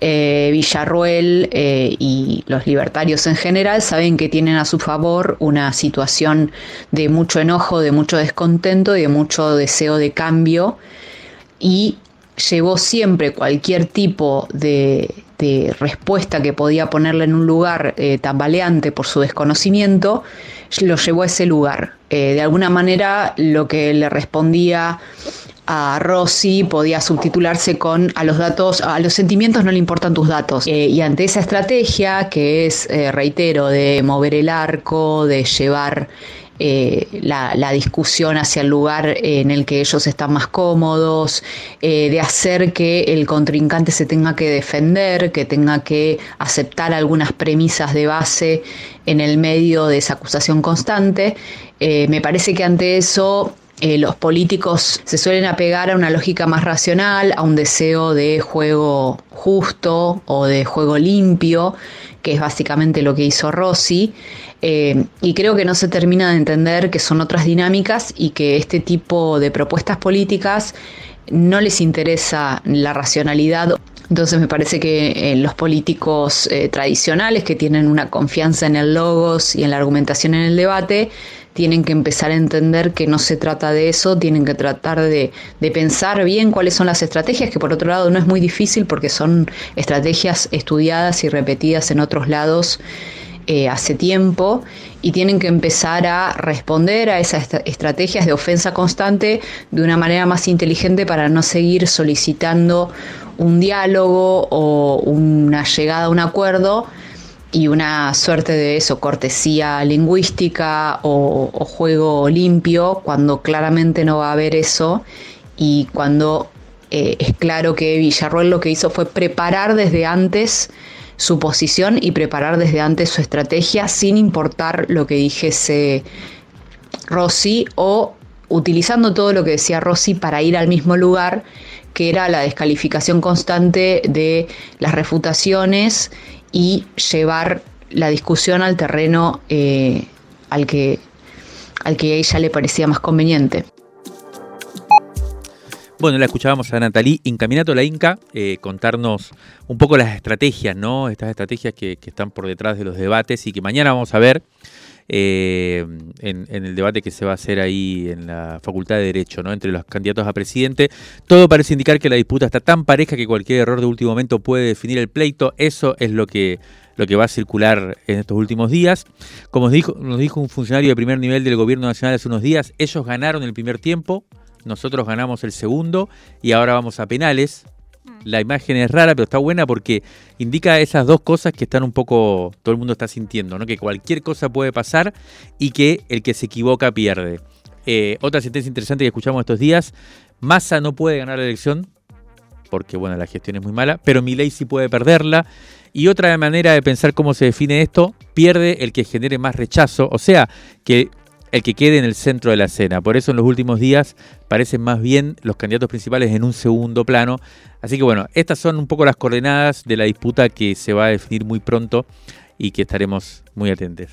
Eh, Villarruel y los libertarios en general saben que tienen a su favor una situación de mucho enojo, de mucho descontento y de mucho deseo de cambio y llevó siempre cualquier tipo de, respuesta que podía ponerle en un lugar tambaleante por su desconocimiento, lo llevó a ese lugar. Eh, de alguna manera lo que le respondía a Rossi podía subtitularse con a los datos, a los sentimientos no le importan tus datos. Eh, y ante esa estrategia, que es, eh, reitero, de mover el arco, de llevar la, discusión hacia el lugar en el que ellos están más cómodos, de hacer que el contrincante se tenga que defender, que tenga que aceptar algunas premisas de base en el medio de esa acusación constante. Eh, me parece que ante eso eh, los políticos se suelen apegar a una lógica más racional, a un deseo de juego justo o de juego limpio, que es básicamente lo que hizo Rossi. Eh, y creo que no se termina de entender que son otras dinámicas y que este tipo de propuestas políticas no les interesa la racionalidad entonces me parece que eh, los políticos eh, tradicionales que tienen una confianza en el logos y en la argumentación en el debate tienen que empezar a entender que no se trata de eso, tienen que tratar de, pensar bien cuáles son las estrategias, que por otro lado no es muy difícil porque son estrategias estudiadas y repetidas en otros lados eh, hace tiempo y tienen que empezar a responder a esas estrategias de ofensa constante de una manera más inteligente para no seguir solicitando un diálogo o una llegada a un acuerdo y una suerte de eso, cortesía lingüística o, juego limpio, cuando claramente no va a haber eso y cuando eh, es claro que Villarroel lo que hizo fue preparar desde antes su posición y preparar desde antes su estrategia sin importar lo que dijese Rossi o utilizando todo lo que decía Rossi para ir al mismo lugar que era la descalificación constante de las refutaciones y llevar la discusión al terreno eh, al, que, al que a ella le parecía más conveniente. Bueno, la escuchábamos a Natalí Incaminato la Inca eh, contarnos un poco las estrategias, ¿no? Estas estrategias que, están por detrás de los debates y que mañana vamos a ver eh, en, el debate que se va a hacer ahí en la Facultad de Derecho, ¿no? Entre los candidatos a presidente. Todo parece indicar que la disputa está tan pareja que cualquier error de último momento puede definir el pleito. Eso es lo que lo que va a circular en estos últimos días. Como nos dijo, nos dijo un funcionario de primer nivel del gobierno nacional hace unos días, ellos ganaron el primer tiempo, nosotros ganamos el segundo y ahora vamos a penales. La imagen es rara, pero está buena porque indica esas dos cosas que están un poco, todo el mundo está sintiendo, ¿no? que cualquier cosa puede pasar y que el que se equivoca pierde. Eh, otra sentencia interesante que escuchamos estos días, Massa no puede ganar la elección, porque bueno, la gestión es muy mala, pero Milei sí puede perderla. Y otra manera de pensar cómo se define esto, pierde el que genere más rechazo, o sea, que el que quede en el centro de la escena. Por eso en los últimos días parecen más bien los candidatos principales en un segundo plano. Así que bueno, estas son un poco las coordenadas de la disputa que se va a definir muy pronto y que estaremos muy atentos.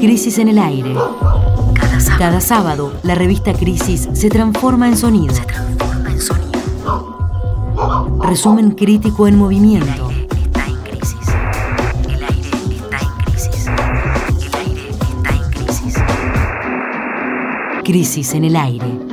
Crisis en el aire. Cada sábado, la revista Crisis se transforma en sonido. Se transforma en sonido. Resumen crítico en movimiento Crisis en el aire.